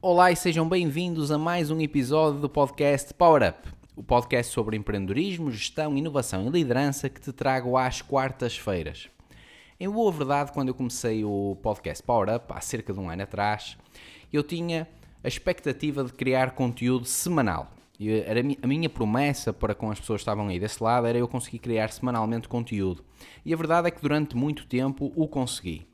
Olá e sejam bem-vindos a mais um episódio do podcast Power Up, o podcast sobre empreendedorismo, gestão, inovação e liderança que te trago às quartas-feiras. Em boa verdade, quando eu comecei o podcast Power Up, há cerca de um ano atrás, eu tinha a expectativa de criar conteúdo semanal. E era a minha promessa para com as pessoas que estavam aí desse lado era eu conseguir criar semanalmente conteúdo. E a verdade é que durante muito tempo o consegui.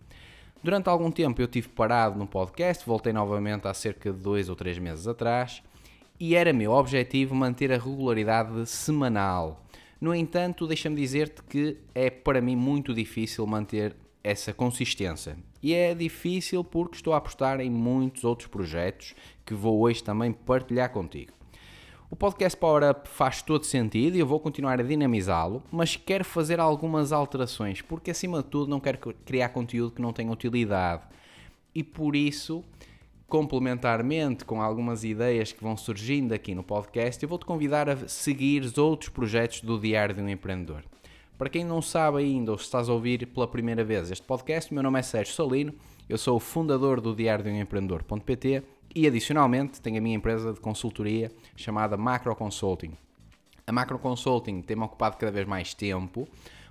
Durante algum tempo eu tive parado no podcast, voltei novamente há cerca de dois ou três meses atrás, e era meu objetivo manter a regularidade semanal. No entanto, deixa-me dizer-te que é para mim muito difícil manter essa consistência. E é difícil porque estou a apostar em muitos outros projetos que vou hoje também partilhar contigo. O podcast Power Up faz todo sentido e eu vou continuar a dinamizá-lo, mas quero fazer algumas alterações, porque acima de tudo não quero criar conteúdo que não tenha utilidade. E por isso, complementarmente com algumas ideias que vão surgindo aqui no podcast, eu vou-te convidar a seguir os outros projetos do Diário de um Empreendedor. Para quem não sabe ainda ou se estás a ouvir pela primeira vez este podcast, meu nome é Sérgio Salino, eu sou o fundador do Diário de um Empreendedor.pt e adicionalmente tenho a minha empresa de consultoria chamada Macro Consulting. A Macro Consulting tem-me ocupado cada vez mais tempo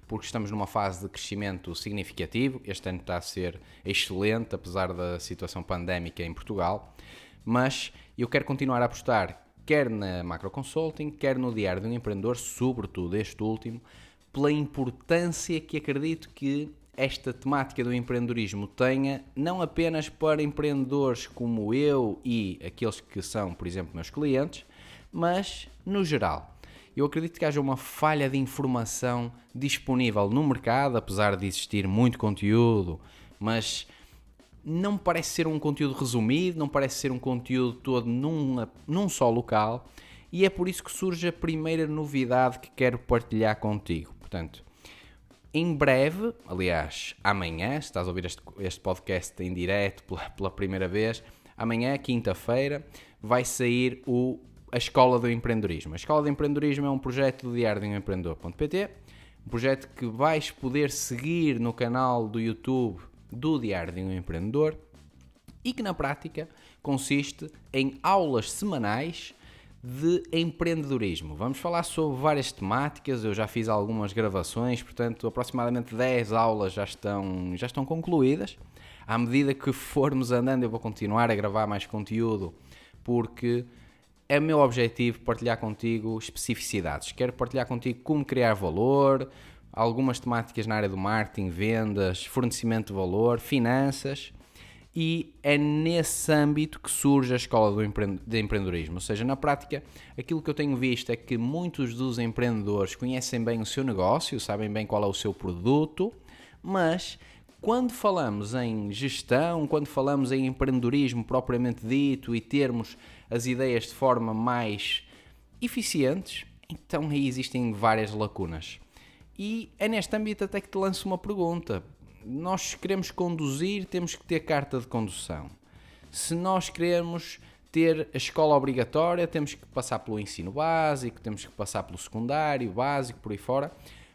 porque estamos numa fase de crescimento significativo. Este ano está a ser excelente, apesar da situação pandémica em Portugal. Mas eu quero continuar a apostar quer na Macro Consulting, quer no Diário de um Empreendedor, sobretudo este último, pela importância que acredito que esta temática do empreendedorismo tenha, não apenas para empreendedores como eu e aqueles que são, por exemplo, meus clientes, mas no geral. Eu acredito que haja uma falha de informação disponível no mercado, apesar de existir muito conteúdo, mas não parece ser um conteúdo resumido, não parece ser um conteúdo todo num, num só local, e é por isso que surge a primeira novidade que quero partilhar contigo. Portanto, em breve, aliás, amanhã, se estás a ouvir este, este podcast em direto pela, pela primeira vez, amanhã, quinta-feira, vai sair o, a Escola do Empreendedorismo. A Escola do Empreendedorismo é um projeto do Diário de um Empreendedor.pt, um projeto que vais poder seguir no canal do YouTube do Diário de um Empreendedor e que na prática consiste em aulas semanais de empreendedorismo. Vamos falar sobre várias temáticas, eu já fiz algumas gravações, portanto, aproximadamente 10 aulas já estão, já estão concluídas. À medida que formos andando, eu vou continuar a gravar mais conteúdo, porque é meu objetivo partilhar contigo especificidades. Quero partilhar contigo como criar valor, algumas temáticas na área do marketing, vendas, fornecimento de valor, finanças e é nesse âmbito que surge a escola do empre de empreendedorismo. Ou seja, na prática, aquilo que eu tenho visto é que muitos dos empreendedores conhecem bem o seu negócio, sabem bem qual é o seu produto, mas quando falamos em gestão, quando falamos em empreendedorismo propriamente dito e termos as ideias de forma mais eficientes, então aí existem várias lacunas. E é neste âmbito até que te lanço uma pergunta nós queremos conduzir, temos que ter carta de condução. Se nós queremos ter a escola obrigatória, temos que passar pelo ensino básico, temos que passar pelo secundário, básico, por aí fora.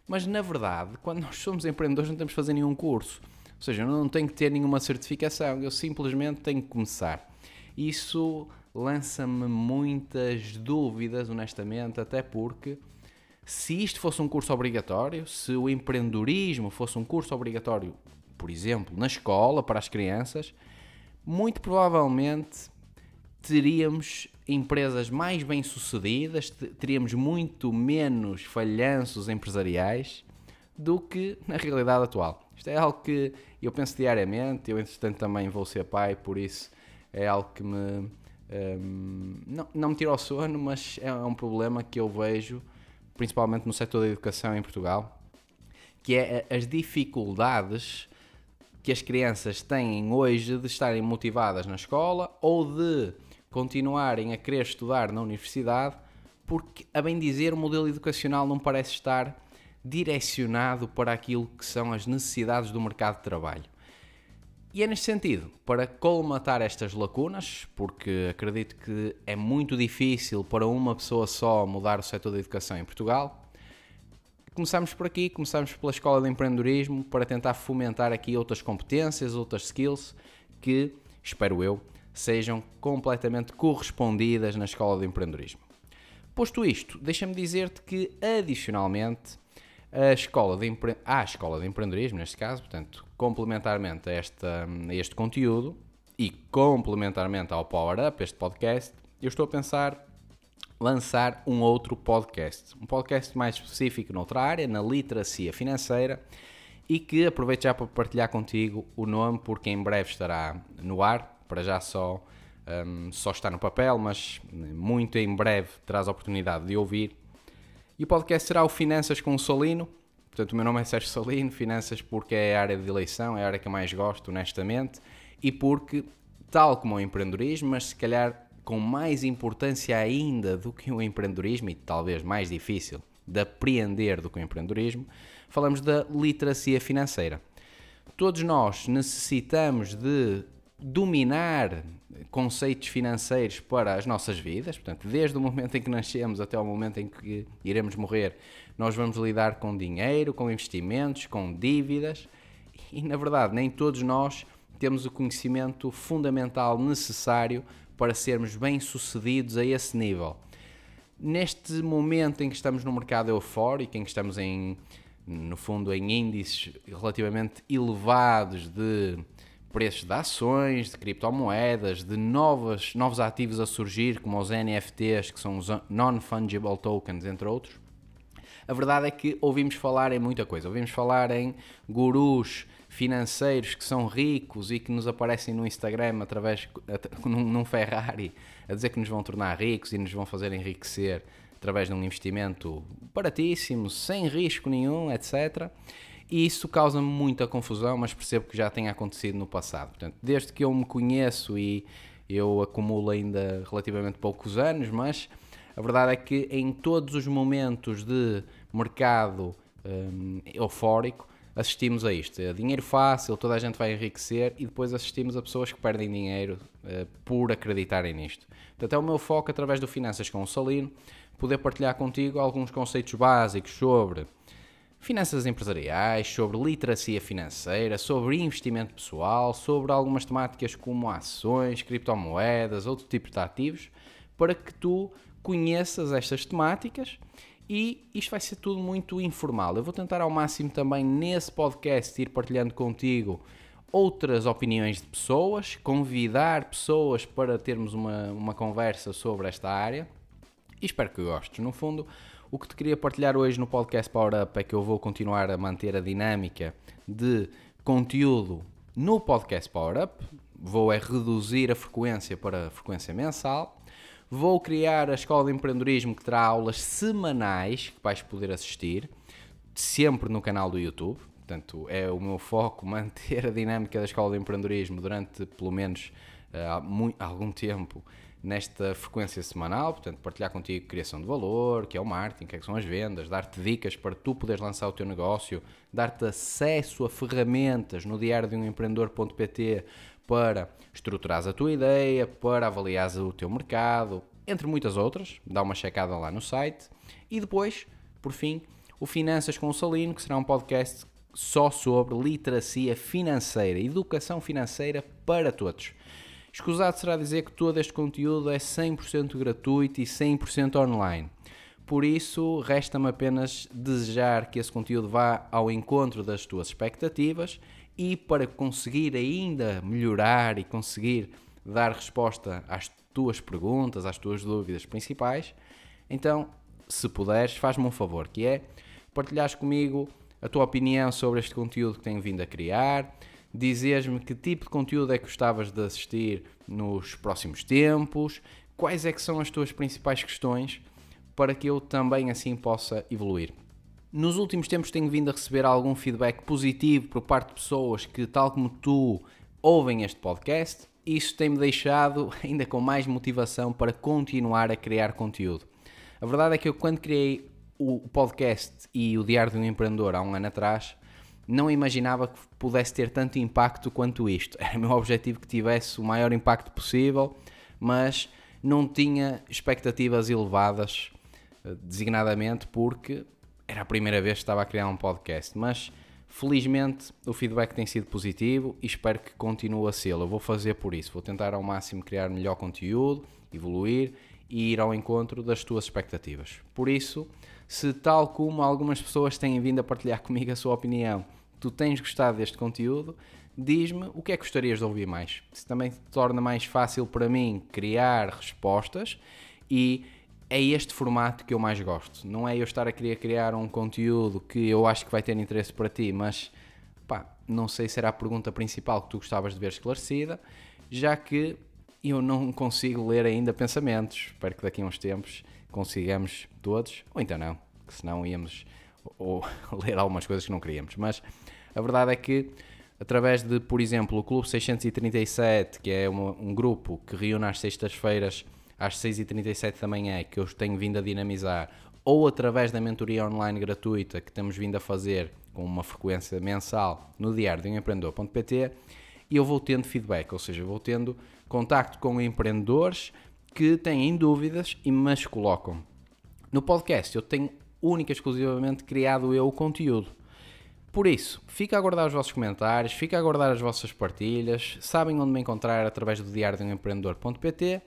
Mas na verdade, quando nós somos empreendedores, não temos que fazer nenhum curso. Ou seja, eu não tenho que ter nenhuma certificação, eu simplesmente tenho que começar. Isso lança-me muitas dúvidas, honestamente, até porque se isto fosse um curso obrigatório, se o empreendedorismo fosse um curso obrigatório, por exemplo, na escola para as crianças, muito provavelmente teríamos empresas mais bem-sucedidas, teríamos muito menos falhanços empresariais do que na realidade atual. Isto é algo que eu penso diariamente, eu entretanto também vou ser pai, por isso é algo que me. Um, não, não me tira o sono, mas é um problema que eu vejo principalmente no setor da educação em Portugal, que é as dificuldades que as crianças têm hoje de estarem motivadas na escola ou de continuarem a querer estudar na universidade, porque, a bem dizer, o modelo educacional não parece estar direcionado para aquilo que são as necessidades do mercado de trabalho. E é neste sentido, para colmatar estas lacunas, porque acredito que é muito difícil para uma pessoa só mudar o setor da educação em Portugal, começamos por aqui, começamos pela Escola de Empreendedorismo para tentar fomentar aqui outras competências, outras skills que, espero eu, sejam completamente correspondidas na Escola de Empreendedorismo. Posto isto, deixa-me dizer-te que, adicionalmente, a escola de empre... à Escola de Empreendedorismo, neste caso, portanto, complementarmente a, esta, a este conteúdo e complementarmente ao Power Up, este podcast, eu estou a pensar lançar um outro podcast. Um podcast mais específico noutra área, na literacia financeira, e que aproveito já para partilhar contigo o nome, porque em breve estará no ar, para já só, um, só está no papel, mas muito em breve terás a oportunidade de ouvir. E o podcast será o Finanças com o Solino. Portanto, o meu nome é Sérgio Solino, Finanças porque é a área de eleição, é a área que eu mais gosto, honestamente, e porque, tal como o empreendedorismo, mas se calhar com mais importância ainda do que o empreendedorismo, e talvez mais difícil de apreender do que o empreendedorismo, falamos da literacia financeira. Todos nós necessitamos de dominar conceitos financeiros para as nossas vidas, portanto, desde o momento em que nascemos até o momento em que iremos morrer, nós vamos lidar com dinheiro, com investimentos, com dívidas, e na verdade, nem todos nós temos o conhecimento fundamental necessário para sermos bem-sucedidos a esse nível. Neste momento em que estamos no mercado eufórico, em que estamos em, no fundo em índices relativamente elevados de preços de ações, de criptomoedas, de novos, novos ativos a surgir, como os NFTs, que são os Non-Fungible Tokens, entre outros, a verdade é que ouvimos falar em muita coisa. Ouvimos falar em gurus financeiros que são ricos e que nos aparecem no Instagram através num Ferrari a dizer que nos vão tornar ricos e nos vão fazer enriquecer através de um investimento baratíssimo, sem risco nenhum, etc. E isso causa-me muita confusão, mas percebo que já tem acontecido no passado. Portanto, desde que eu me conheço e eu acumulo ainda relativamente poucos anos, mas a verdade é que em todos os momentos de mercado um, eufórico, assistimos a isto. É dinheiro fácil, toda a gente vai enriquecer e depois assistimos a pessoas que perdem dinheiro uh, por acreditarem nisto. Portanto, é o meu foco através do Finanças com o Salino, poder partilhar contigo alguns conceitos básicos sobre finanças empresariais, sobre literacia financeira, sobre investimento pessoal, sobre algumas temáticas como ações, criptomoedas, outro tipo de ativos, para que tu conheças estas temáticas e isto vai ser tudo muito informal. Eu vou tentar ao máximo também nesse podcast ir partilhando contigo outras opiniões de pessoas, convidar pessoas para termos uma, uma conversa sobre esta área e espero que gostes. No fundo, o que te queria partilhar hoje no podcast Power Up é que eu vou continuar a manter a dinâmica de conteúdo no podcast Power Up, vou é reduzir a frequência para a frequência mensal Vou criar a Escola de Empreendedorismo que terá aulas semanais que vais poder assistir, sempre no canal do YouTube. Portanto, é o meu foco manter a dinâmica da Escola de Empreendedorismo durante pelo menos muito, algum tempo nesta frequência semanal, portanto, partilhar contigo criação de valor, que é o marketing, que, é que são as vendas, dar-te dicas para tu poderes lançar o teu negócio, dar-te acesso a ferramentas no diário de um empreendedor.pt para estruturares a tua ideia, para avaliares o teu mercado, entre muitas outras. Dá uma checada lá no site. E depois, por fim, o Finanças com o Salino, que será um podcast só sobre literacia financeira, educação financeira para todos. Escusado será dizer que todo este conteúdo é 100% gratuito e 100% online. Por isso, resta-me apenas desejar que esse conteúdo vá ao encontro das tuas expectativas e para conseguir ainda melhorar e conseguir dar resposta às tuas perguntas, às tuas dúvidas principais, então, se puderes, faz-me um favor, que é partilhares comigo a tua opinião sobre este conteúdo que tenho vindo a criar, dizeres-me que tipo de conteúdo é que gostavas de assistir nos próximos tempos, quais é que são as tuas principais questões, para que eu também assim possa evoluir. Nos últimos tempos tenho vindo a receber algum feedback positivo por parte de pessoas que, tal como tu, ouvem este podcast. Isso tem-me deixado ainda com mais motivação para continuar a criar conteúdo. A verdade é que eu, quando criei o podcast e o Diário de um Empreendedor há um ano atrás, não imaginava que pudesse ter tanto impacto quanto isto. Era o meu objetivo que tivesse o maior impacto possível, mas não tinha expectativas elevadas, eh, designadamente porque era a primeira vez que estava a criar um podcast, mas Felizmente o feedback tem sido positivo e espero que continue a ser. Eu vou fazer por isso, vou tentar ao máximo criar melhor conteúdo, evoluir e ir ao encontro das tuas expectativas. Por isso, se tal como algumas pessoas têm vindo a partilhar comigo a sua opinião, tu tens gostado deste conteúdo, diz-me o que é que gostarias de ouvir mais. Se também torna mais fácil para mim criar respostas e é este formato que eu mais gosto. Não é eu estar a querer criar um conteúdo que eu acho que vai ter interesse para ti, mas pá, não sei se era a pergunta principal que tu gostavas de ver esclarecida, já que eu não consigo ler ainda pensamentos. Espero que daqui a uns tempos consigamos todos, ou então não, que senão íamos ou, ler algumas coisas que não queríamos. Mas a verdade é que através de, por exemplo, o Clube 637, que é um grupo que reúne às sextas-feiras às 6h37 da manhã, que eu tenho vindo a dinamizar, ou através da mentoria online gratuita que temos vindo a fazer com uma frequência mensal no diário de um empreendedor.pt, eu vou tendo feedback, ou seja, vou tendo contacto com empreendedores que têm dúvidas e me as colocam. No podcast eu tenho única e exclusivamente criado eu o conteúdo. Por isso, fica a aguardar os vossos comentários, fica a aguardar as vossas partilhas, sabem onde me encontrar através do diário de um empreendedor.pt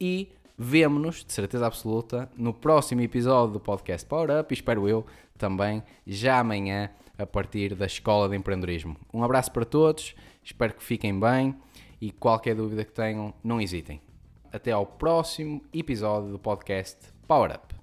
e vemo-nos, de certeza absoluta, no próximo episódio do podcast Power Up e espero eu também já amanhã a partir da Escola de Empreendedorismo. Um abraço para todos, espero que fiquem bem e qualquer dúvida que tenham, não hesitem. Até ao próximo episódio do podcast Power Up.